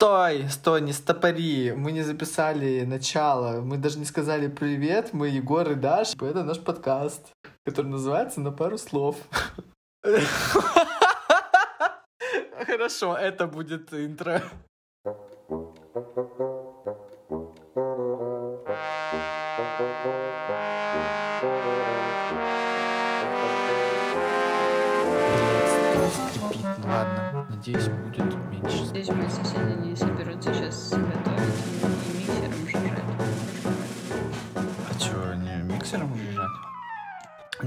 Стой, стой, не стопори. Мы не записали начало. Мы даже не сказали привет. Мы Егор и Даш. Это наш подкаст, который называется «На пару слов». Хорошо, это будет интро.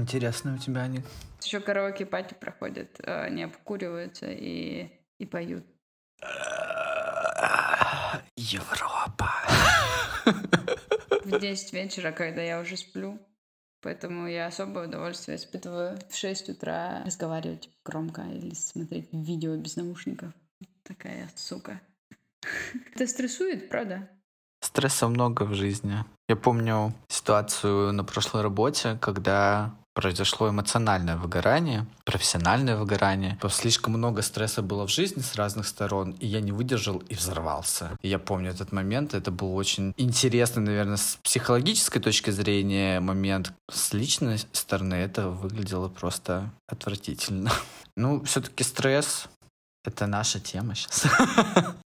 Интересно у тебя они. Еще караоке-пати проходят, э, они обкуриваются и, и поют. Европа. В 10 вечера, когда я уже сплю. Поэтому я особое удовольствие испытываю в 6 утра разговаривать громко или смотреть видео без наушников. Такая сука. Это стрессует, правда? Стресса много в жизни. Я помню ситуацию на прошлой работе, когда произошло эмоциональное выгорание, профессиональное выгорание. Слишком много стресса было в жизни с разных сторон, и я не выдержал и взорвался. И я помню этот момент, это был очень интересный, наверное, с психологической точки зрения момент. С личной стороны это выглядело просто отвратительно. Ну, все-таки стресс — это наша тема сейчас.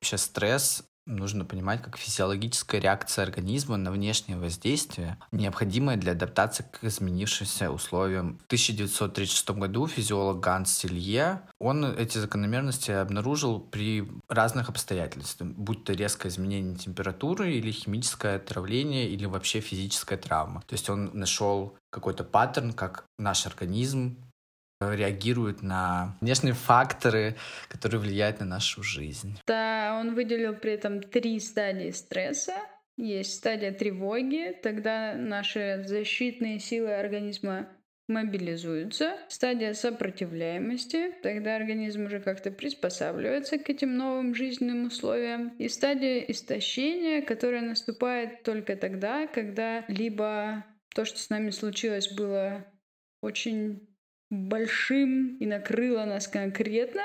Вообще стресс нужно понимать как физиологическая реакция организма на внешнее воздействие, необходимая для адаптации к изменившимся условиям. В 1936 году физиолог Ганс Силье, он эти закономерности обнаружил при разных обстоятельствах, будь то резкое изменение температуры или химическое отравление или вообще физическая травма. То есть он нашел какой-то паттерн, как наш организм реагирует на внешние факторы, которые влияют на нашу жизнь. Да, он выделил при этом три стадии стресса. Есть стадия тревоги, тогда наши защитные силы организма мобилизуются. Стадия сопротивляемости, тогда организм уже как-то приспосабливается к этим новым жизненным условиям. И стадия истощения, которая наступает только тогда, когда либо то, что с нами случилось, было очень большим и накрыло нас конкретно,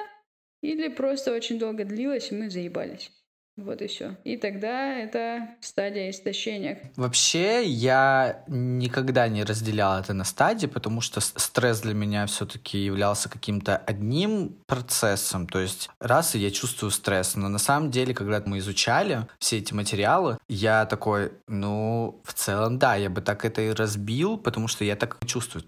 или просто очень долго длилось, и мы заебались. Вот и все. И тогда это стадия истощения. Вообще, я никогда не разделял это на стадии, потому что стресс для меня все-таки являлся каким-то одним процессом. То есть раз и я чувствую стресс, но на самом деле, когда мы изучали все эти материалы, я такой, ну, в целом, да, я бы так это и разбил, потому что я так чувствую.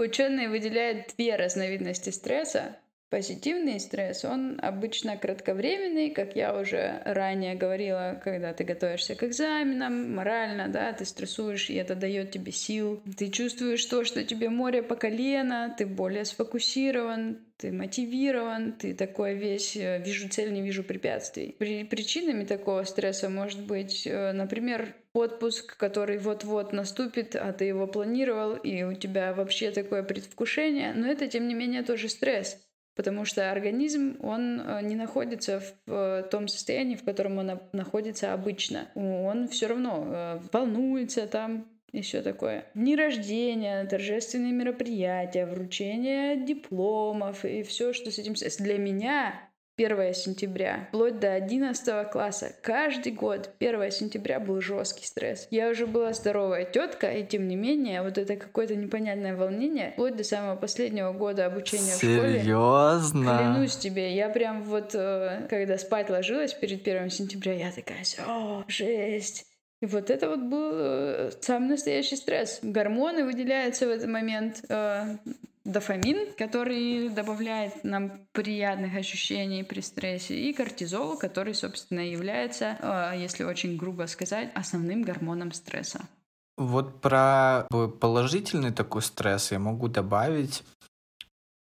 Ученые выделяют две разновидности стресса. Позитивный стресс, он обычно кратковременный, как я уже ранее говорила, когда ты готовишься к экзаменам, морально, да, ты стрессуешь, и это дает тебе сил. Ты чувствуешь то, что тебе море по колено, ты более сфокусирован, ты мотивирован, ты такой весь, э, вижу цель, не вижу препятствий. При, причинами такого стресса может быть, э, например, отпуск, который вот-вот наступит, а ты его планировал, и у тебя вообще такое предвкушение, но это, тем не менее, тоже стресс потому что организм, он э, не находится в том состоянии, в котором он находится обычно. Он все равно волнуется там, и все такое. Дни рождения, торжественные мероприятия, вручение дипломов и все, что с этим связано. Для меня 1 сентября, вплоть до 11 класса, каждый год 1 сентября был жесткий стресс. Я уже была здоровая тетка, и тем не менее, вот это какое-то непонятное волнение, вплоть до самого последнего года обучения Серьезно? в школе. Серьезно? Клянусь тебе, я прям вот, э, когда спать ложилась перед 1 сентября, я такая, о, жесть, и вот это вот был э, самый настоящий стресс. Гормоны выделяются в этот момент. Э, дофамин, который добавляет нам приятных ощущений при стрессе, и кортизол, который, собственно, является, э, если очень грубо сказать, основным гормоном стресса. Вот про положительный такой стресс я могу добавить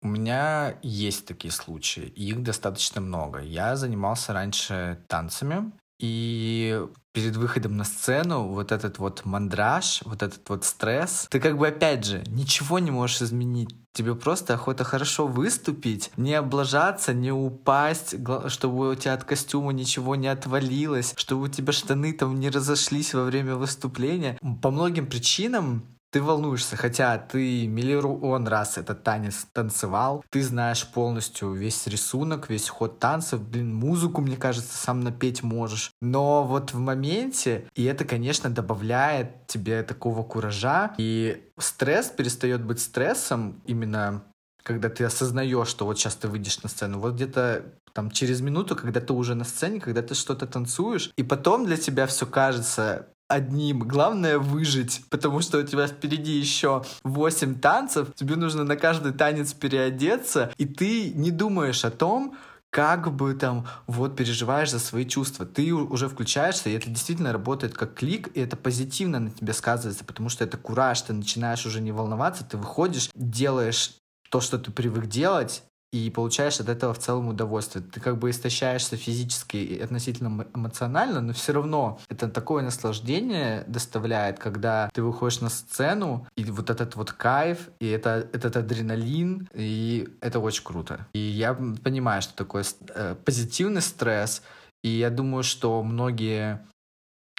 у меня есть такие случаи, их достаточно много. Я занимался раньше танцами, и перед выходом на сцену вот этот вот мандраж, вот этот вот стресс, ты как бы опять же ничего не можешь изменить. Тебе просто охота хорошо выступить, не облажаться, не упасть, чтобы у тебя от костюма ничего не отвалилось, чтобы у тебя штаны там не разошлись во время выступления. По многим причинам ты волнуешься, хотя ты миллион раз этот танец танцевал, ты знаешь полностью весь рисунок, весь ход танцев, блин, музыку, мне кажется, сам напеть можешь. Но вот в моменте, и это, конечно, добавляет тебе такого куража, и стресс перестает быть стрессом именно когда ты осознаешь, что вот сейчас ты выйдешь на сцену, вот где-то там через минуту, когда ты уже на сцене, когда ты что-то танцуешь, и потом для тебя все кажется одним. Главное выжить, потому что у тебя впереди еще 8 танцев, тебе нужно на каждый танец переодеться, и ты не думаешь о том, как бы там вот переживаешь за свои чувства. Ты уже включаешься, и это действительно работает как клик, и это позитивно на тебе сказывается, потому что это кураж, ты начинаешь уже не волноваться, ты выходишь, делаешь то, что ты привык делать, и получаешь от этого в целом удовольствие. Ты как бы истощаешься физически и относительно эмоционально, но все равно это такое наслаждение доставляет, когда ты выходишь на сцену, и вот этот вот кайф, и это, этот адреналин, и это очень круто. И я понимаю, что такое э, позитивный стресс, и я думаю, что многие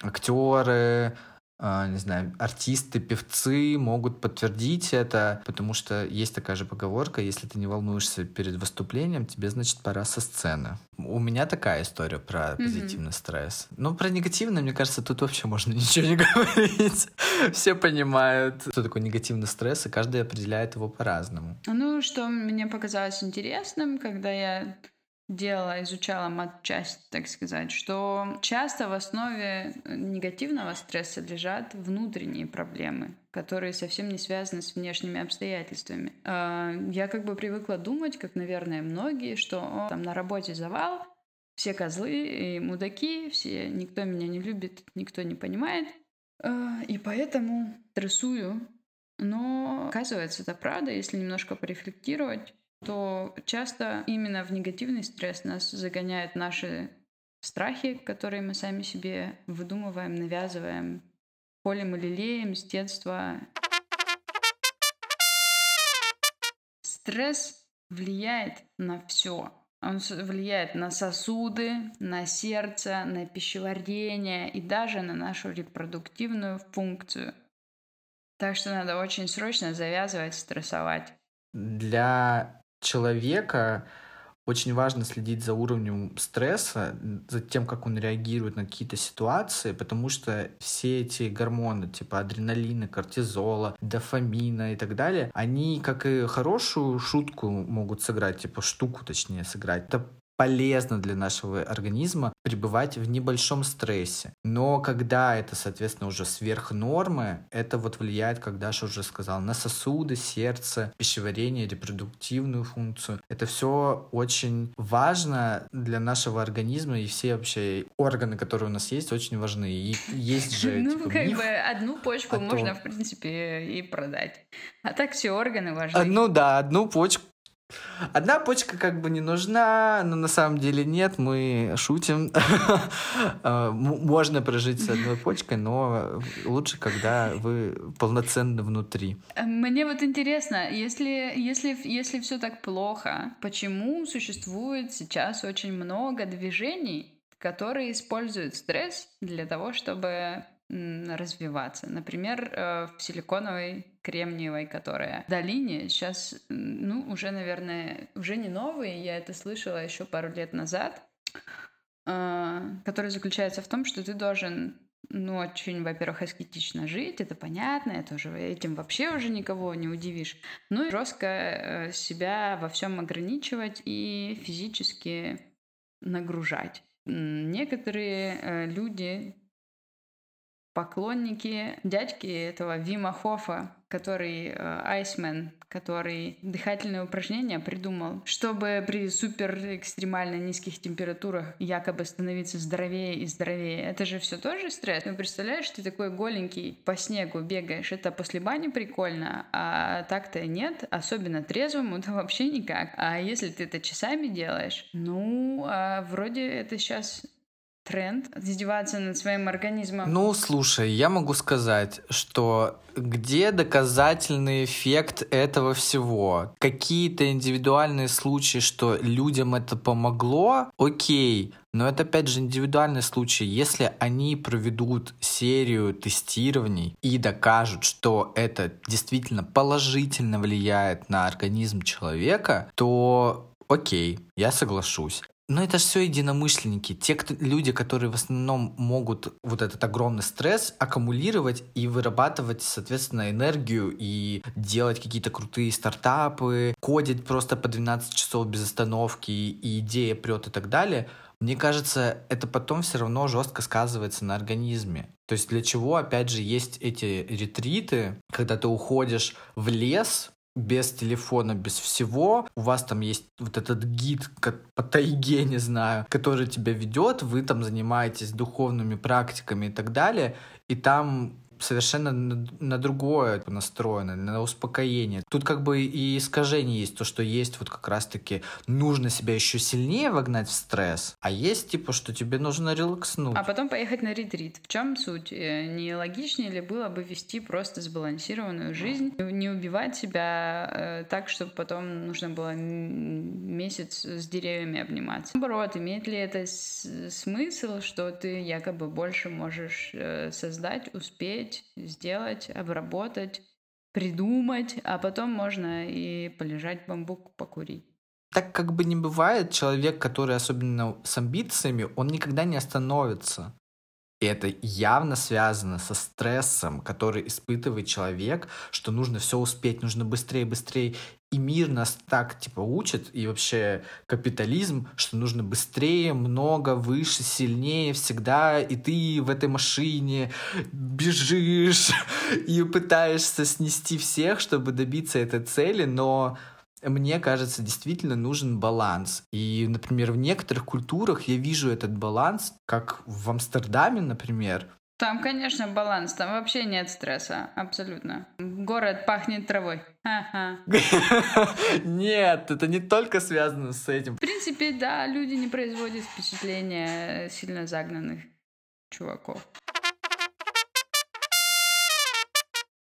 актеры, не знаю, артисты, певцы могут подтвердить это, потому что есть такая же поговорка, если ты не волнуешься перед выступлением, тебе, значит, пора со сцены. У меня такая история про mm-hmm. позитивный стресс. Ну, про негативный, мне кажется, тут вообще можно ничего не говорить. Все понимают, что такое негативный стресс, и каждый определяет его по-разному. Ну, что мне показалось интересным, когда я делала, изучала матчасть, так сказать, что часто в основе негативного стресса лежат внутренние проблемы, которые совсем не связаны с внешними обстоятельствами. А, я как бы привыкла думать, как, наверное, многие, что там на работе завал, все козлы и мудаки, все, никто меня не любит, никто не понимает. А, и поэтому стрессую. Но оказывается, это правда, если немножко порефлектировать то часто именно в негативный стресс нас загоняют наши страхи, которые мы сами себе выдумываем, навязываем, полем и лелеем с детства. Стресс влияет на все. Он влияет на сосуды, на сердце, на пищеварение и даже на нашу репродуктивную функцию. Так что надо очень срочно завязывать стрессовать. Для человека очень важно следить за уровнем стресса, за тем, как он реагирует на какие-то ситуации, потому что все эти гормоны, типа адреналина, кортизола, дофамина и так далее, они, как и хорошую шутку могут сыграть, типа штуку, точнее, сыграть. Это полезно для нашего организма пребывать в небольшом стрессе. Но когда это, соответственно, уже сверх нормы, это вот влияет, как Даша уже сказала, на сосуды, сердце, пищеварение, репродуктивную функцию. Это все очень важно для нашего организма, и все вообще органы, которые у нас есть, очень важны. И есть же Ну, типа, как бы одну почку можно, в принципе, и продать. А так все органы важны. Ну да, одну почку Одна почка как бы не нужна, но на самом деле нет, мы шутим. А, можно прожить с одной почкой, но лучше, когда вы полноценно внутри. Мне вот интересно, если, если, если все так плохо, почему существует сейчас очень много движений, которые используют стресс для того, чтобы развиваться. Например, э, в силиконовой кремниевой, которая в долине сейчас, ну, уже, наверное, уже не новые, я это слышала еще пару лет назад, э, который заключается в том, что ты должен ну, очень, во-первых, аскетично жить, это понятно, это уже этим вообще уже никого не удивишь. Ну и жестко э, себя во всем ограничивать и физически нагружать. Некоторые люди поклонники дядьки этого Вима Хофа, который Айсмен, который дыхательные упражнения придумал, чтобы при супер экстремально низких температурах якобы становиться здоровее и здоровее. Это же все тоже стресс. Ну, представляешь, ты такой голенький по снегу бегаешь, это после бани прикольно, а так-то нет, особенно трезвому, то вообще никак. А если ты это часами делаешь, ну, а вроде это сейчас тренд издеваться над своим организмом. Ну, слушай, я могу сказать, что где доказательный эффект этого всего? Какие-то индивидуальные случаи, что людям это помогло, окей, но это опять же индивидуальный случай. Если они проведут серию тестирований и докажут, что это действительно положительно влияет на организм человека, то окей, я соглашусь. Но это же все единомышленники. Те кто, люди, которые в основном могут вот этот огромный стресс аккумулировать и вырабатывать, соответственно, энергию и делать какие-то крутые стартапы, кодить просто по 12 часов без остановки, и идея прет и так далее. Мне кажется, это потом все равно жестко сказывается на организме. То есть для чего, опять же, есть эти ретриты, когда ты уходишь в лес, без телефона, без всего. У вас там есть вот этот гид по тайге, не знаю, который тебя ведет, вы там занимаетесь духовными практиками и так далее, и там совершенно на, на другое настроено, на успокоение. Тут как бы и искажение есть, то, что есть вот как раз-таки нужно себя еще сильнее вогнать в стресс, а есть типа, что тебе нужно релакснуть. А потом поехать на ретрит. В чем суть? Э, не логичнее ли было бы вести просто сбалансированную жизнь, не убивать себя э, так, чтобы потом нужно было месяц с деревьями обниматься? Наоборот, имеет ли это смысл, что ты якобы больше можешь э, создать, успеть, успеть сделать, обработать, придумать, а потом можно и полежать бамбук покурить. Так как бы не бывает, человек, который особенно с амбициями, он никогда не остановится. И это явно связано со стрессом, который испытывает человек, что нужно все успеть, нужно быстрее, быстрее. И мир нас так, типа, учит, и вообще капитализм, что нужно быстрее, много, выше, сильнее всегда, и ты в этой машине бежишь и пытаешься снести всех, чтобы добиться этой цели, но мне кажется, действительно нужен баланс. И, например, в некоторых культурах я вижу этот баланс, как в Амстердаме, например. Там, конечно, баланс, там вообще нет стресса, абсолютно. Город пахнет травой. Нет, это не только связано с этим. В принципе, да, люди не производят впечатления сильно загнанных чуваков.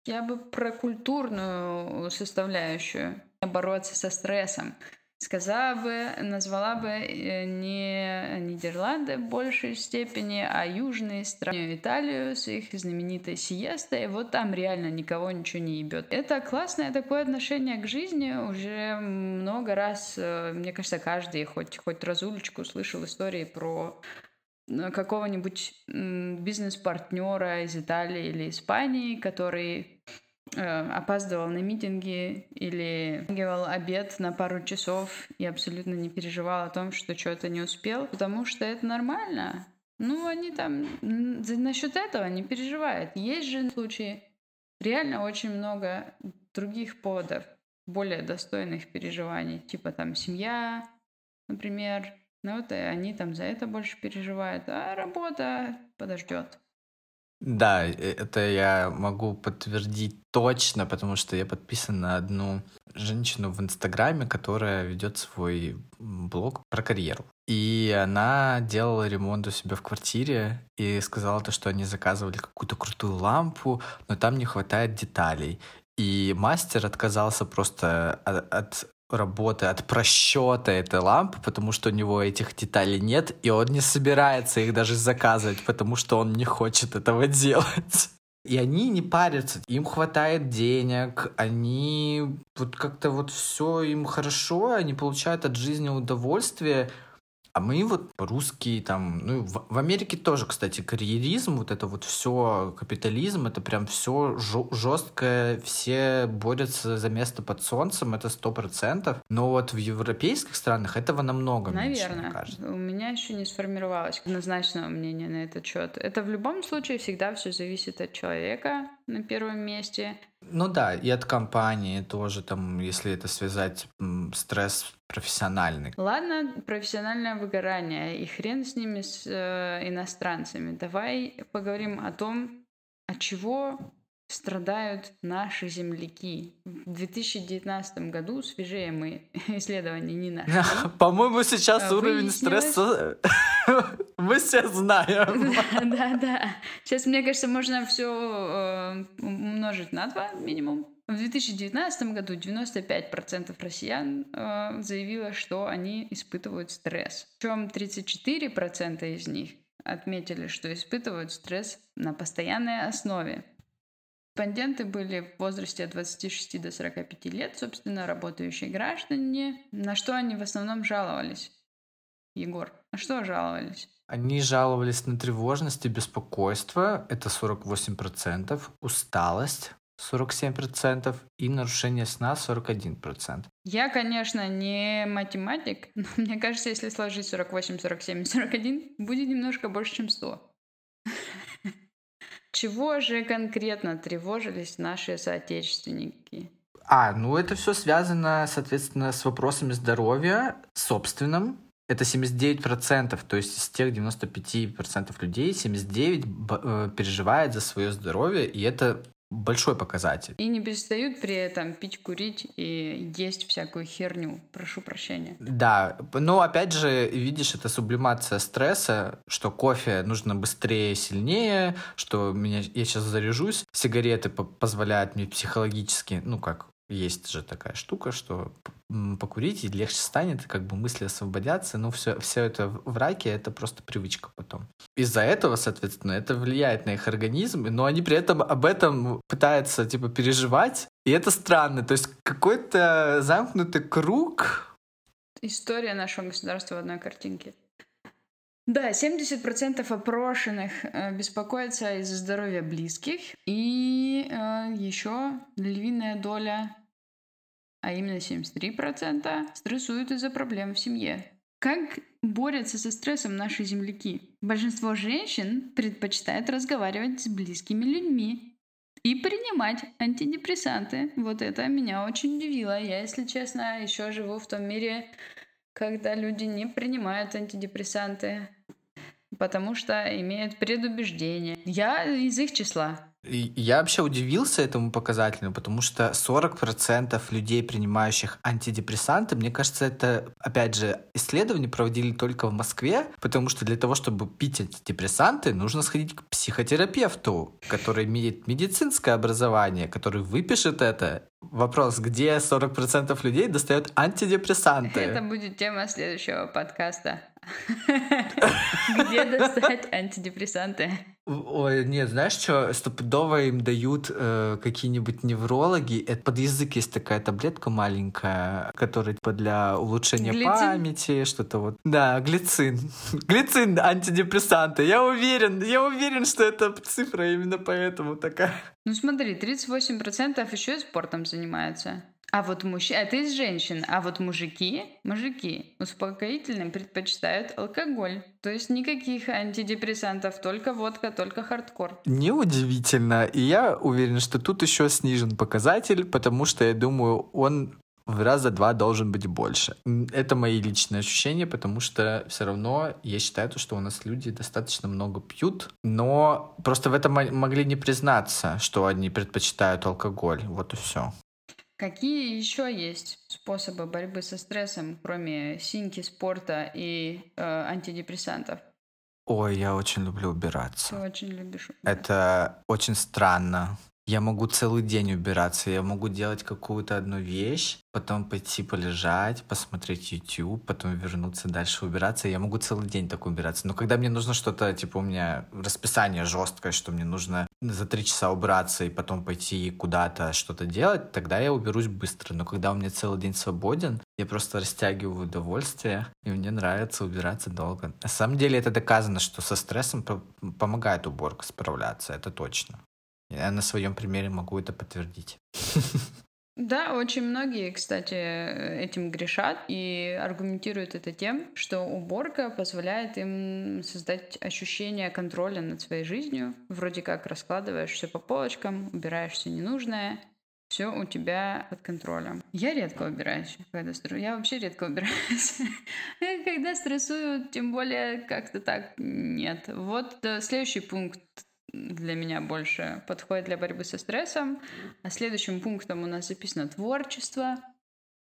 Я бы про культурную составляющую бороться со стрессом. Сказала бы, назвала бы э, не Нидерланды в большей степени, а южные страны Италию с их знаменитой сиестой. Вот там реально никого ничего не ебет. Это классное такое отношение к жизни. Уже много раз, э, мне кажется, каждый хоть, хоть разулечку слышал истории про какого-нибудь бизнес-партнера из Италии или Испании, который Э, опаздывал на митинги или делал обед на пару часов и абсолютно не переживал о том, что что-то не успел, потому что это нормально. Ну, они там насчет этого не переживают. Есть же случаи, реально очень много других поводов, более достойных переживаний, типа там семья, например. Ну вот и они там за это больше переживают, а работа подождет. Да, это я могу подтвердить точно, потому что я подписан на одну женщину в Инстаграме, которая ведет свой блог про карьеру. И она делала ремонт у себя в квартире и сказала то, что они заказывали какую-то крутую лампу, но там не хватает деталей. И мастер отказался просто от, от работы от просчета этой лампы, потому что у него этих деталей нет, и он не собирается их даже заказывать, потому что он не хочет этого делать. И они не парятся, им хватает денег, они вот как-то вот все им хорошо, они получают от жизни удовольствие, а мы вот русские там, ну в, в Америке тоже, кстати, карьеризм, вот это вот все капитализм, это прям все жесткое, все борются за место под солнцем, это сто процентов. Но вот в европейских странах этого намного Наверное. меньше, мне кажется. У меня еще не сформировалось однозначного мнения на этот счет. Это в любом случае всегда все зависит от человека на первом месте. Ну да, и от компании тоже, там, если это связать стресс профессиональный. Ладно, профессиональное выгорание, и хрен с ними, с э, иностранцами. Давай поговорим о том, от чего страдают наши земляки. В 2019 году свежее мы исследования не нашли. По-моему, сейчас а уровень стресса Мы все знаем. Да, да. Сейчас, мне кажется, можно все э, умножить на два минимум. В 2019 году 95% россиян э, заявило, что они испытывают стресс. Причем 34% из них отметили, что испытывают стресс на постоянной основе. Респонденты были в возрасте от 26 до 45 лет, собственно, работающие граждане. На что они в основном жаловались? Егор, на что жаловались? Они жаловались на тревожность и беспокойство, это 48%, усталость, 47% и нарушение сна 41%. Я, конечно, не математик, но мне кажется, если сложить 48, 47 41, будет немножко больше, чем 100. Чего же конкретно тревожились наши соотечественники? А, ну это все связано, соответственно, с вопросами здоровья собственным. Это 79%, то есть из тех 95% людей 79 э, переживает за свое здоровье, и это большой показатель. И не перестают при этом пить, курить и есть всякую херню. Прошу прощения. Да, но опять же, видишь, это сублимация стресса, что кофе нужно быстрее, сильнее, что меня, я сейчас заряжусь. Сигареты позволяют мне психологически, ну как, есть же такая штука, что покурить и легче станет, как бы мысли освободятся, но все, все это в раке, это просто привычка потом. Из-за этого, соответственно, это влияет на их организм, но они при этом об этом пытаются, типа, переживать, и это странно, то есть какой-то замкнутый круг. История нашего государства в одной картинке. Да, 70% опрошенных э, беспокоятся из-за здоровья близких, и э, еще львиная доля, а именно 73%, стрессуют из-за проблем в семье. Как борются со стрессом наши земляки? Большинство женщин предпочитает разговаривать с близкими людьми и принимать антидепрессанты. Вот это меня очень удивило. Я, если честно, еще живу в том мире, когда люди не принимают антидепрессанты потому что имеют предубеждение. Я из их числа. Я вообще удивился этому показателю, потому что 40% людей, принимающих антидепрессанты, мне кажется, это, опять же, исследования проводили только в Москве, потому что для того, чтобы пить антидепрессанты, нужно сходить к психотерапевту, который имеет медицинское образование, который выпишет это. Вопрос, где 40% людей достают антидепрессанты? Это будет тема следующего подкаста. Где достать антидепрессанты? Ой, нет, знаешь что, стопудово им дают э, какие-нибудь неврологи. Это под язык есть такая таблетка маленькая, которая типа для улучшения глицин? памяти, что-то вот. Да, глицин. глицин антидепрессанты. Я уверен, я уверен, что это цифра именно поэтому такая. Ну смотри, 38% еще и спортом занимаются. А вот мужчины, это из женщин, а вот мужики, мужики успокоительным предпочитают алкоголь. То есть никаких антидепрессантов, только водка, только хардкор. Неудивительно. И я уверен, что тут еще снижен показатель, потому что я думаю, он в раза два должен быть больше. Это мои личные ощущения, потому что все равно я считаю, что у нас люди достаточно много пьют, но просто в этом могли не признаться, что они предпочитают алкоголь. Вот и все. Какие еще есть способы борьбы со стрессом, кроме синьки, спорта и э, антидепрессантов? Ой, я очень люблю убираться. Ты очень любишь убираться. Это очень странно. Я могу целый день убираться, я могу делать какую-то одну вещь, потом пойти полежать, посмотреть YouTube, потом вернуться дальше убираться. Я могу целый день так убираться. Но когда мне нужно что-то, типа у меня расписание жесткое, что мне нужно за три часа убраться и потом пойти куда-то что-то делать, тогда я уберусь быстро. Но когда у меня целый день свободен, я просто растягиваю удовольствие, и мне нравится убираться долго. На самом деле это доказано, что со стрессом помогает уборка справляться, это точно. Я на своем примере могу это подтвердить. Да, очень многие, кстати, этим грешат и аргументируют это тем, что уборка позволяет им создать ощущение контроля над своей жизнью. Вроде как раскладываешь все по полочкам, убираешь все ненужное, все у тебя под контролем. Я редко убираюсь, когда стрессую. Я вообще редко убираюсь. Когда стрессую, тем более как-то так нет. Вот э, следующий пункт для меня больше подходит для борьбы со стрессом. А следующим пунктом у нас записано творчество.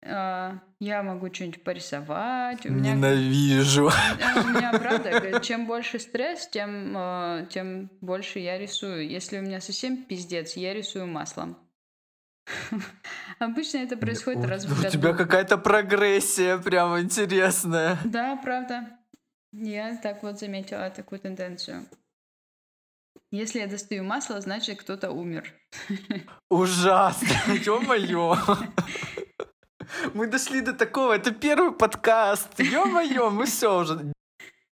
а, я могу что-нибудь порисовать. У меня, Ненавижу. у меня правда, чем больше стресс, тем, а, тем больше я рисую. Если у меня совсем пиздец, я рисую маслом. Обычно это происходит У- раз в У году. тебя какая-то прогрессия прям интересная. Да, правда. Я так вот заметила такую тенденцию. Если я достаю масло, значит кто-то умер. Ужасно, ё-моё. Мы дошли до такого, это первый подкаст, ё-моё, мы все уже.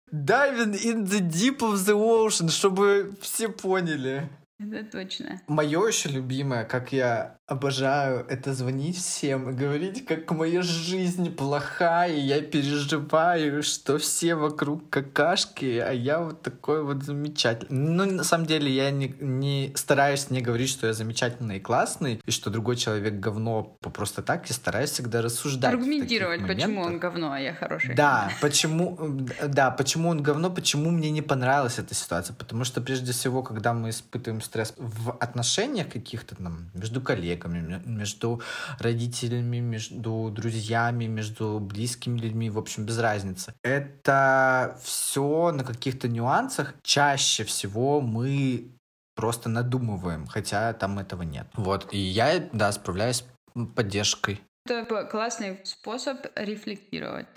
Diving in the deep of the ocean, чтобы все поняли. Это точно. Мое еще любимое, как я обожаю, это звонить всем и говорить, как моя жизнь плохая, я переживаю, что все вокруг какашки, а я вот такой вот замечательный. Ну, на самом деле, я не, не стараюсь не говорить, что я замечательный и классный, и что другой человек говно просто так, я стараюсь всегда рассуждать. Аргументировать, почему он говно, а я хороший. Да, почему, да, почему он говно, почему мне не понравилась эта ситуация. Потому что прежде всего, когда мы испытываем стресс в отношениях каких-то там, между коллегами, ме- между родителями, между друзьями, между близкими людьми, в общем, без разницы. Это все на каких-то нюансах. Чаще всего мы просто надумываем, хотя там этого нет. Вот, и я, да, справляюсь с поддержкой. Это классный способ рефлектировать.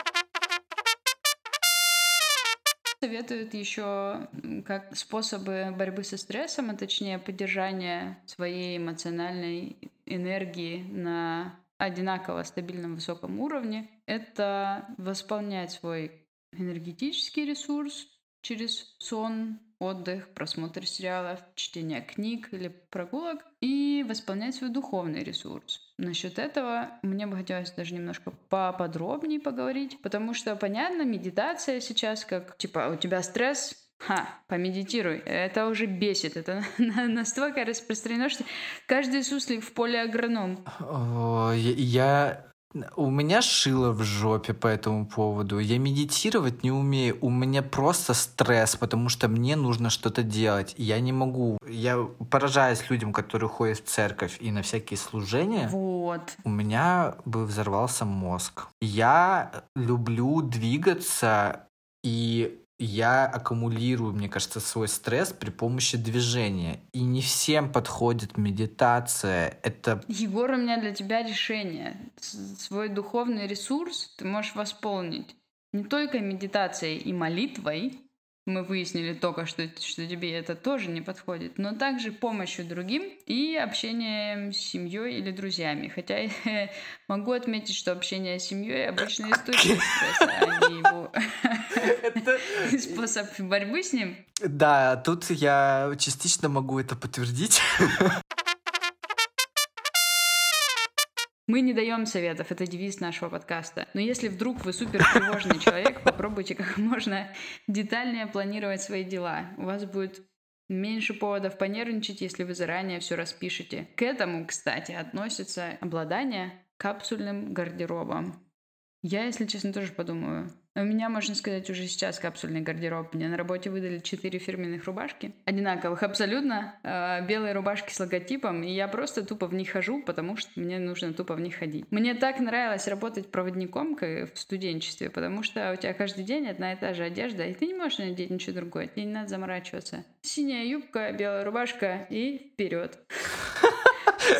Советуют еще как способы борьбы со стрессом, а точнее поддержания своей эмоциональной энергии на одинаково стабильном высоком уровне. Это восполнять свой энергетический ресурс через сон, отдых, просмотр сериалов, чтение книг или прогулок и восполнять свой духовный ресурс. Насчет этого мне бы хотелось даже немножко поподробнее поговорить, потому что, понятно, медитация сейчас как, типа, у тебя стресс, Ха, помедитируй. Это уже бесит. Это на- настолько распространено, что каждый суслик в поле агроном. Я- у меня шило в жопе по этому поводу. Я медитировать не умею. У меня просто стресс, потому что мне нужно что-то делать. Я не могу. Я поражаюсь людям, которые ходят в церковь и на всякие служения. Вот. У меня бы взорвался мозг. Я люблю двигаться, и я аккумулирую, мне кажется, свой стресс при помощи движения. И не всем подходит медитация. Это Егор, у меня для тебя решение. Свой духовный ресурс ты можешь восполнить не только медитацией и молитвой, мы выяснили только что, что тебе это тоже не подходит, но также помощью другим и общением с семьей или друзьями. Хотя могу отметить, что общение с семьей обычно источник стресса, а не его способ борьбы с ним. Да, тут я частично могу это подтвердить. Мы не даем советов, это девиз нашего подкаста. Но если вдруг вы супер тревожный человек, попробуйте как можно детальнее планировать свои дела. У вас будет меньше поводов понервничать, если вы заранее все распишете. К этому, кстати, относится обладание капсульным гардеробом. Я, если честно, тоже подумаю. У меня, можно сказать, уже сейчас капсульный гардероб. Мне на работе выдали четыре фирменных рубашки. Одинаковых абсолютно. э, белые рубашки с логотипом. И я просто тупо в них хожу, потому что мне нужно тупо в них ходить. Мне так нравилось работать проводником в студенчестве, потому что у тебя каждый день одна и та же одежда, и ты не можешь надеть ничего другое. Тебе не надо заморачиваться. Синяя юбка, белая рубашка и вперед.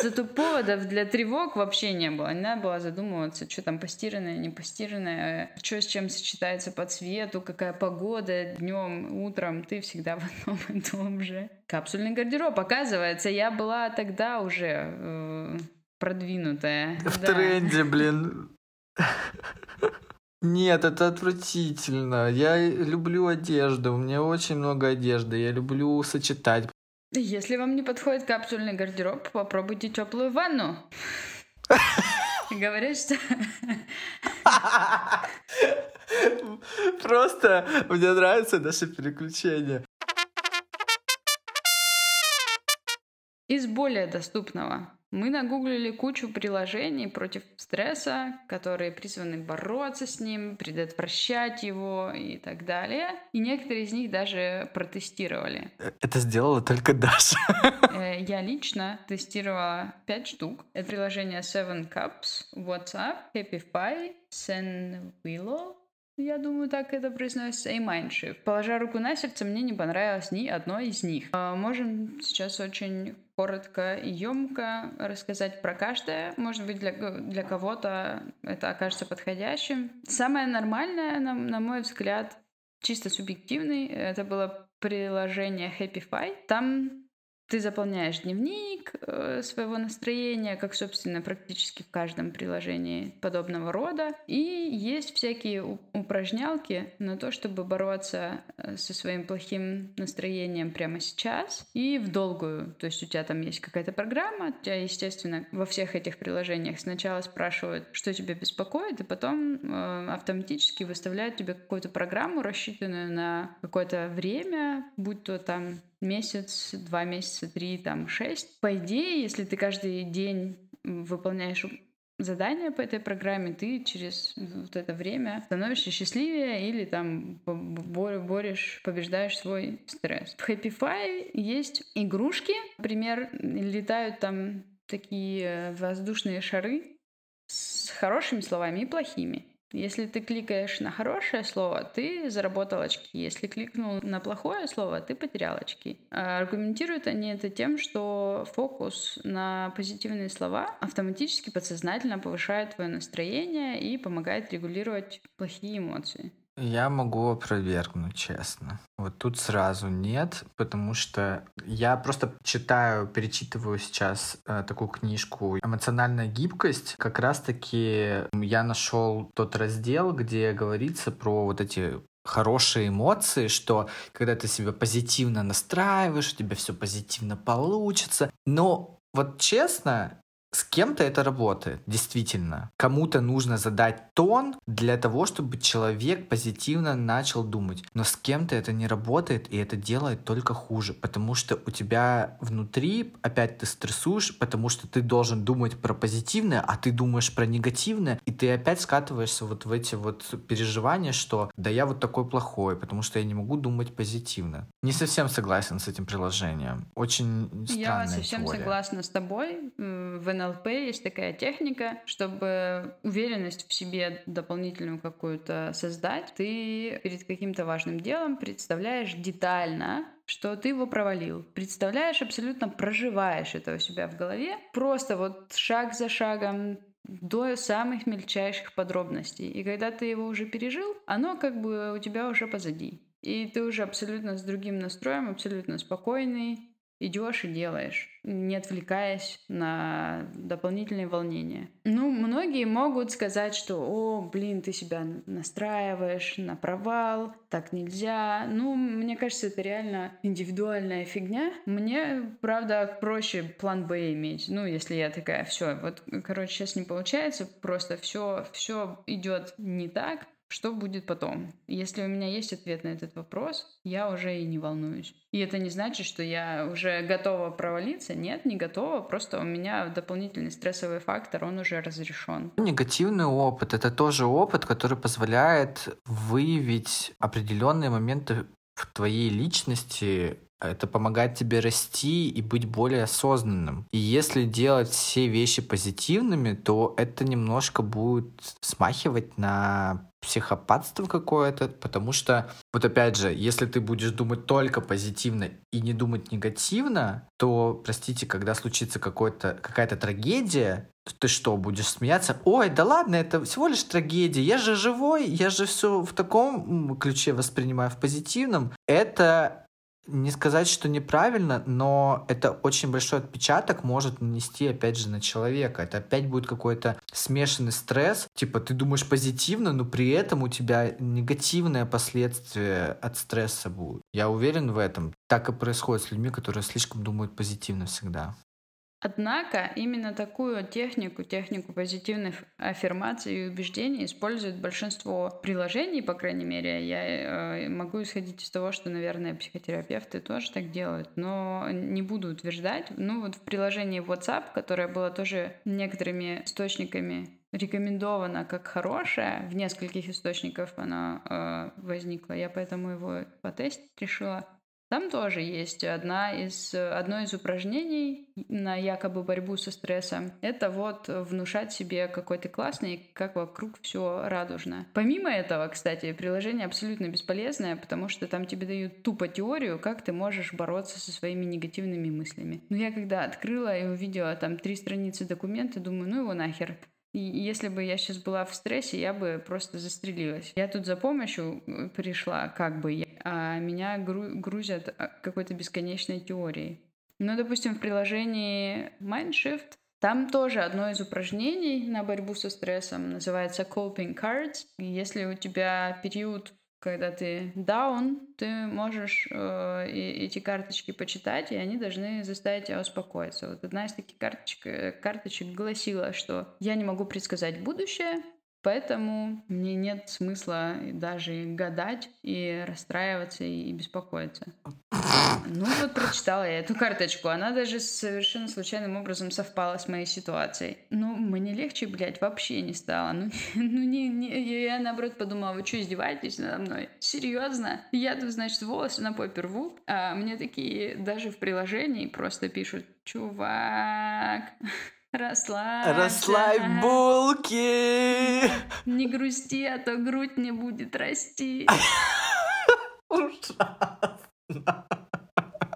Зато поводов для тревог вообще не было. Не надо было задумываться, что там постиранное, не постиранное, что с чем сочетается по цвету, какая погода днем, утром. Ты всегда в одном и том же. Капсульный гардероб. Оказывается, я была тогда уже э, продвинутая. В Да. тренде, блин. Нет, это отвратительно. Я люблю одежду. У меня очень много одежды. Я люблю сочетать. Если вам не подходит капсульный гардероб, попробуйте теплую ванну. Говорят, что Просто мне нравится наше переключение. Из более доступного. Мы нагуглили кучу приложений против стресса, которые призваны бороться с ним, предотвращать его и так далее. И некоторые из них даже протестировали. Это сделала только Даша. Э, я лично тестировала пять штук. Это приложение Seven Cups, WhatsApp, Happy Pie, Sen Willow, я думаю, так это произносится, и Mindshift. Положа руку на сердце, мне не понравилось ни одно из них. А, можем сейчас очень коротко и емко рассказать про каждое. Может быть, для, для кого-то это окажется подходящим. Самое нормальное, на, на мой взгляд, чисто субъективный, это было приложение Happify. Там ты заполняешь дневник э, своего настроения, как, собственно, практически в каждом приложении подобного рода. И есть всякие упражнялки на то, чтобы бороться э, со своим плохим настроением прямо сейчас и в долгую. То есть у тебя там есть какая-то программа, у тебя, естественно, во всех этих приложениях сначала спрашивают, что тебя беспокоит, и потом э, автоматически выставляют тебе какую-то программу, рассчитанную на какое-то время, будь то там месяц, два месяца, три, там, шесть. По идее, если ты каждый день выполняешь задания по этой программе, ты через вот это время становишься счастливее или там борешь, побеждаешь свой стресс. В Happify есть игрушки, например, летают там такие воздушные шары с хорошими словами и плохими. Если ты кликаешь на хорошее слово, ты заработал очки. Если кликнул на плохое слово, ты потерял очки. А аргументируют они это тем, что фокус на позитивные слова автоматически подсознательно повышает твое настроение и помогает регулировать плохие эмоции. Я могу опровергнуть, честно. Вот тут сразу нет, потому что я просто читаю, перечитываю сейчас э, такую книжку «Эмоциональная гибкость». Как раз-таки я нашел тот раздел, где говорится про вот эти хорошие эмоции, что когда ты себя позитивно настраиваешь, у тебя все позитивно получится. Но вот честно, с кем-то это работает, действительно. Кому-то нужно задать тон для того, чтобы человек позитивно начал думать. Но с кем-то это не работает, и это делает только хуже, потому что у тебя внутри опять ты стрессуешь, потому что ты должен думать про позитивное, а ты думаешь про негативное, и ты опять скатываешься вот в эти вот переживания, что да я вот такой плохой, потому что я не могу думать позитивно. Не совсем согласен с этим приложением. Очень странная Я совсем теория. согласна с тобой. В НЛП есть такая техника, чтобы уверенность в себе дополнительную какую-то создать, ты перед каким-то важным делом представляешь детально, что ты его провалил. Представляешь, абсолютно проживаешь это у себя в голове. Просто вот шаг за шагом до самых мельчайших подробностей. И когда ты его уже пережил, оно как бы у тебя уже позади. И ты уже абсолютно с другим настроем, абсолютно спокойный, идешь и делаешь, не отвлекаясь на дополнительные волнения. Ну, многие могут сказать, что, о, блин, ты себя настраиваешь на провал, так нельзя. Ну, мне кажется, это реально индивидуальная фигня. Мне, правда, проще план Б иметь. Ну, если я такая, все, вот, короче, сейчас не получается, просто все, все идет не так, что будет потом? Если у меня есть ответ на этот вопрос, я уже и не волнуюсь. И это не значит, что я уже готова провалиться. Нет, не готова. Просто у меня дополнительный стрессовый фактор, он уже разрешен. Негативный опыт — это тоже опыт, который позволяет выявить определенные моменты в твоей личности, это помогает тебе расти и быть более осознанным. И если делать все вещи позитивными, то это немножко будет смахивать на психопатство какое-то, потому что, вот опять же, если ты будешь думать только позитивно и не думать негативно, то, простите, когда случится какая-то трагедия, ты что, будешь смеяться? Ой, да ладно, это всего лишь трагедия, я же живой, я же все в таком ключе воспринимаю, в позитивном. Это не сказать, что неправильно, но это очень большой отпечаток может нанести, опять же, на человека. Это опять будет какой-то смешанный стресс. Типа, ты думаешь позитивно, но при этом у тебя негативные последствия от стресса будут. Я уверен в этом. Так и происходит с людьми, которые слишком думают позитивно всегда. Однако именно такую технику, технику позитивных аффирмаций и убеждений использует большинство приложений, по крайней мере. Я э, могу исходить из того, что, наверное, психотерапевты тоже так делают, но не буду утверждать. Ну вот в приложении WhatsApp, которое было тоже некоторыми источниками рекомендовано как хорошее, в нескольких источниках оно э, возникло, я поэтому его потестить решила. Там тоже есть одна из, одно из упражнений на якобы борьбу со стрессом. Это вот внушать себе какой то классный, как вокруг все радужно. Помимо этого, кстати, приложение абсолютно бесполезное, потому что там тебе дают тупо теорию, как ты можешь бороться со своими негативными мыслями. Но я когда открыла и увидела там три страницы документа, думаю, ну его нахер. И если бы я сейчас была в стрессе, я бы просто застрелилась. Я тут за помощью э, пришла, как бы, а меня грузят а, какой-то бесконечной теорией. Ну, допустим, в приложении Mindshift там тоже одно из упражнений на борьбу со стрессом называется Coping Cards. Если у тебя период когда ты down, ты можешь э, эти карточки почитать, и они должны заставить тебя успокоиться. Вот одна из таких карточек, э, карточек гласила, что я не могу предсказать будущее, Поэтому мне нет смысла даже гадать и расстраиваться и беспокоиться. Ну вот прочитала я эту карточку. Она даже совершенно случайным образом совпала с моей ситуацией. Ну, мне легче, блядь, вообще не стало. Ну, ну не, не, я наоборот подумала, вы что, издеваетесь надо мной? Серьезно? Я тут, значит, волосы на попе рву, а мне такие даже в приложении просто пишут, чувак, Расслабься. Расслабь булки. Не грусти, а то грудь не будет расти. Ужасно.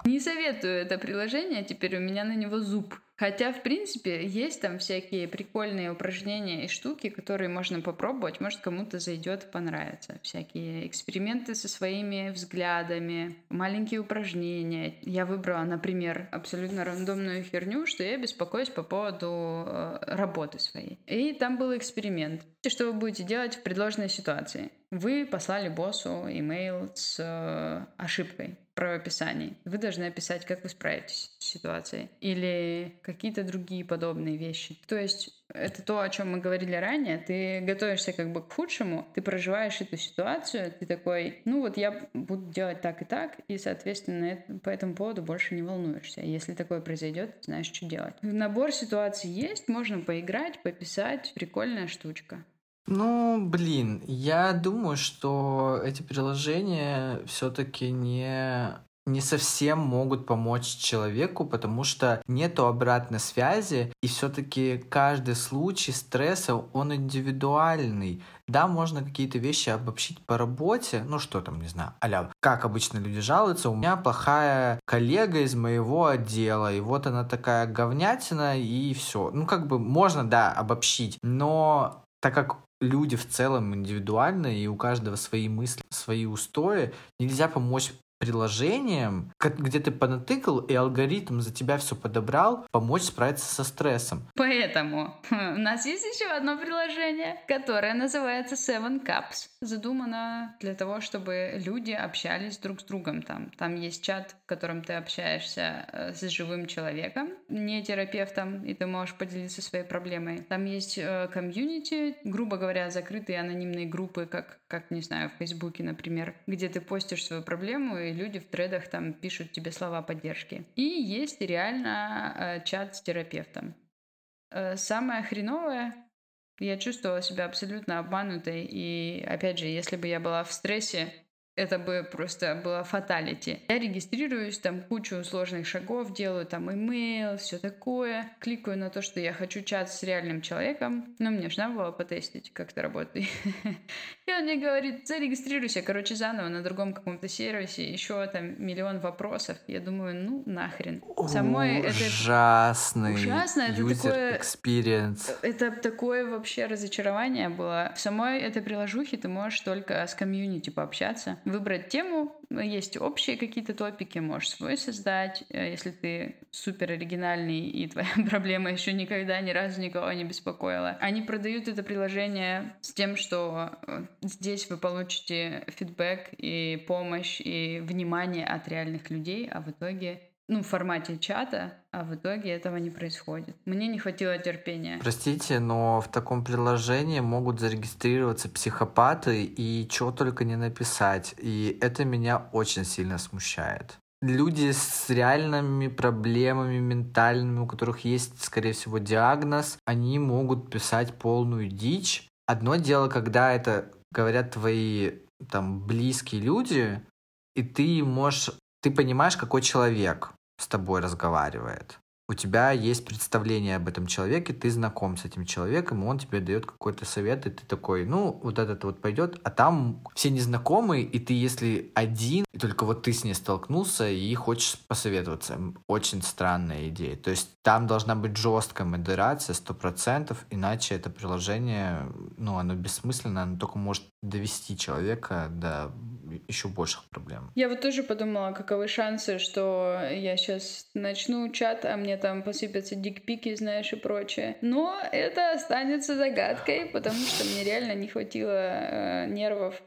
Не советую это приложение, теперь у меня на него зуб. Хотя, в принципе, есть там всякие прикольные упражнения и штуки, которые можно попробовать. Может, кому-то зайдет и понравится. Всякие эксперименты со своими взглядами, маленькие упражнения. Я выбрала, например, абсолютно рандомную херню, что я беспокоюсь по поводу э, работы своей. И там был эксперимент. Что вы будете делать в предложенной ситуации? Вы послали боссу имейл с э, ошибкой правописаний. Вы должны описать, как вы справитесь с ситуацией. Или какие-то другие подобные вещи. То есть это то, о чем мы говорили ранее. Ты готовишься как бы к худшему, ты проживаешь эту ситуацию, ты такой, ну вот я буду делать так и так, и, соответственно, по этому поводу больше не волнуешься. Если такое произойдет, знаешь, что делать. Набор ситуаций есть, можно поиграть, пописать, прикольная штучка. Ну, блин, я думаю, что эти приложения все-таки не не совсем могут помочь человеку, потому что нету обратной связи, и все-таки каждый случай стресса, он индивидуальный. Да, можно какие-то вещи обобщить по работе, ну что там, не знаю, аля, как обычно люди жалуются, у меня плохая коллега из моего отдела, и вот она такая говнятина, и все. Ну, как бы можно, да, обобщить, но так как люди в целом индивидуальны, и у каждого свои мысли, свои устои. Нельзя помочь приложением, где ты понатыкал, и алгоритм за тебя все подобрал, помочь справиться со стрессом. Поэтому у нас есть еще одно приложение, которое называется Seven Cups. Задумано для того, чтобы люди общались друг с другом там. Там есть чат, в котором ты общаешься э, с живым человеком, не терапевтом, и ты можешь поделиться своей проблемой. Там есть э, комьюнити, грубо говоря, закрытые анонимные группы, как, как не знаю, в Фейсбуке, например, где ты постишь свою проблему, и люди в тредах там пишут тебе слова поддержки. И есть реально э, чат с терапевтом. Э, самое хреновое, я чувствовала себя абсолютно обманутой. И опять же, если бы я была в стрессе, это бы просто было фаталити. Я регистрируюсь, там кучу сложных шагов делаю, там имейл, все такое. Кликаю на то, что я хочу чат с реальным человеком. Но мне же надо было потестить, как это работает. И он мне говорит, зарегистрируйся, короче, заново на другом каком-то сервисе, еще там миллион вопросов. Я думаю, ну нахрен. Самой ужасный это... Ужасно. Это такое... experience. Это такое вообще разочарование было. В самой этой приложухе ты можешь только с комьюнити пообщаться выбрать тему. Есть общие какие-то топики, можешь свой создать. Э, если ты супер оригинальный и твоя проблема еще никогда ни разу никого не беспокоила. Они продают это приложение с тем, что э, здесь вы получите фидбэк и помощь и внимание от реальных людей, а в итоге ну, в формате чата, а в итоге этого не происходит. Мне не хватило терпения. Простите, но в таком приложении могут зарегистрироваться психопаты и чего только не написать. И это меня очень сильно смущает. Люди с реальными проблемами ментальными, у которых есть, скорее всего, диагноз, они могут писать полную дичь. Одно дело, когда это говорят твои там близкие люди, и ты можешь, ты понимаешь, какой человек с тобой разговаривает у тебя есть представление об этом человеке, ты знаком с этим человеком, он тебе дает какой-то совет, и ты такой, ну, вот этот вот пойдет, а там все незнакомые, и ты, если один, и только вот ты с ней столкнулся и хочешь посоветоваться, очень странная идея. То есть там должна быть жесткая модерация, сто процентов, иначе это приложение, ну, оно бессмысленно, оно только может довести человека до еще больших проблем. Я вот тоже подумала, каковы шансы, что я сейчас начну чат, а мне там посыпятся дикпики, знаешь, и прочее. Но это останется загадкой, потому что мне реально не хватило э, нервов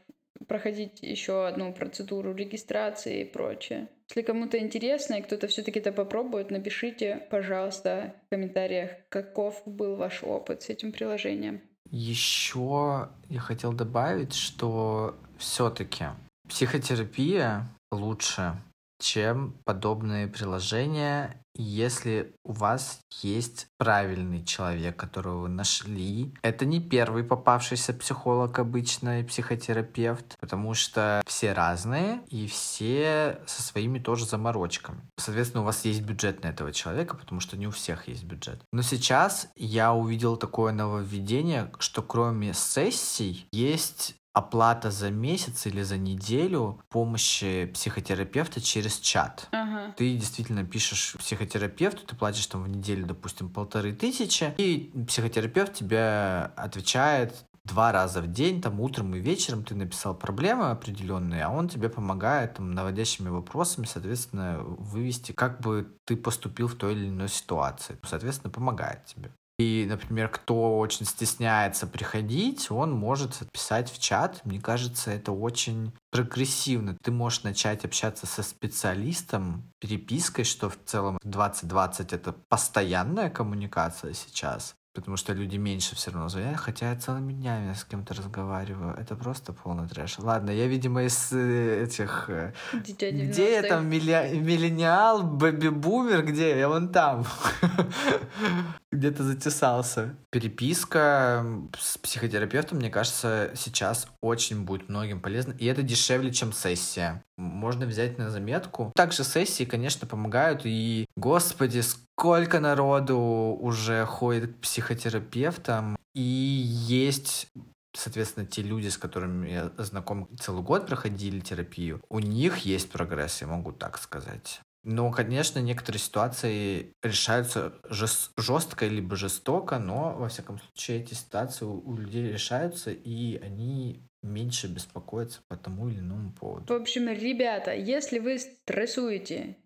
проходить еще одну процедуру регистрации и прочее. Если кому-то интересно и кто-то все-таки это попробует, напишите, пожалуйста, в комментариях, каков был ваш опыт с этим приложением. Еще я хотел добавить, что все-таки психотерапия лучше, чем подобные приложения, если у вас есть правильный человек, которого вы нашли. Это не первый попавшийся психолог обычно и психотерапевт, потому что все разные и все со своими тоже заморочками. Соответственно, у вас есть бюджет на этого человека, потому что не у всех есть бюджет. Но сейчас я увидел такое нововведение, что кроме сессий есть оплата за месяц или за неделю помощи психотерапевта через чат. Ага. Ты действительно пишешь психотерапевту, ты платишь там в неделю, допустим, полторы тысячи, и психотерапевт тебе отвечает два раза в день, там утром и вечером ты написал проблемы определенные, а он тебе помогает там наводящими вопросами, соответственно, вывести, как бы ты поступил в той или иной ситуации. Соответственно, помогает тебе. И, например, кто очень стесняется приходить, он может писать в чат. Мне кажется, это очень прогрессивно. Ты можешь начать общаться со специалистом перепиской, что в целом 2020 это постоянная коммуникация сейчас потому что люди меньше все равно звонят, хотя я целыми днями с кем-то разговариваю. Это просто полный трэш. Ладно, я, видимо, из э, этих... Э, где я там, миллениал, бэби-бумер, где я? вон там. Где-то затесался. Переписка с психотерапевтом, мне кажется, сейчас очень будет многим полезно. И это дешевле, чем сессия. Можно взять на заметку. Также сессии, конечно, помогают. И, господи, сколько народу уже ходит к психотерапевтам. И есть соответственно, те люди, с которыми я знаком целый год проходили терапию, у них есть прогресс, я могу так сказать. Но, конечно, некоторые ситуации решаются жестко либо жестоко, но, во всяком случае, эти ситуации у людей решаются, и они меньше беспокоятся по тому или иному поводу. В общем, ребята, если вы стрессуете,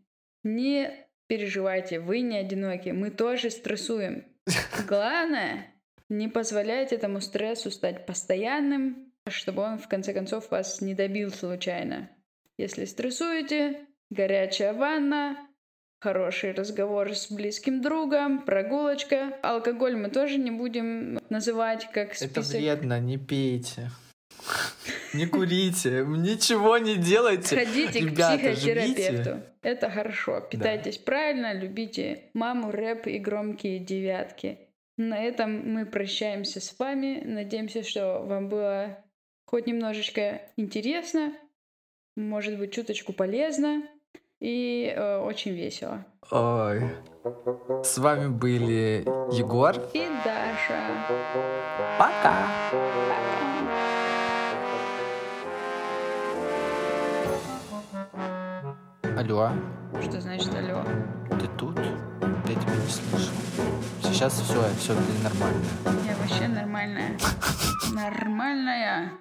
не переживайте, вы не одиноки, мы тоже стрессуем. Главное, не позволять этому стрессу стать постоянным, чтобы он в конце концов вас не добил случайно. Если стрессуете, горячая ванна, хороший разговор с близким другом, прогулочка. Алкоголь мы тоже не будем называть как список. Это вредно, не пейте. Не курите, ничего не делайте. Ходите Ребята, к психотерапевту. Живите. Это хорошо. Питайтесь да. правильно, любите маму, рэп и громкие девятки. На этом мы прощаемся с вами. Надеемся, что вам было хоть немножечко интересно, может быть, чуточку полезно и э, очень весело. Ой. С вами были Егор и Даша. Пока. Алло. Что значит алло? Ты тут? Я тебя не слышу. Сейчас все, все, ты нормальная. Я вообще нормальная. Нормальная.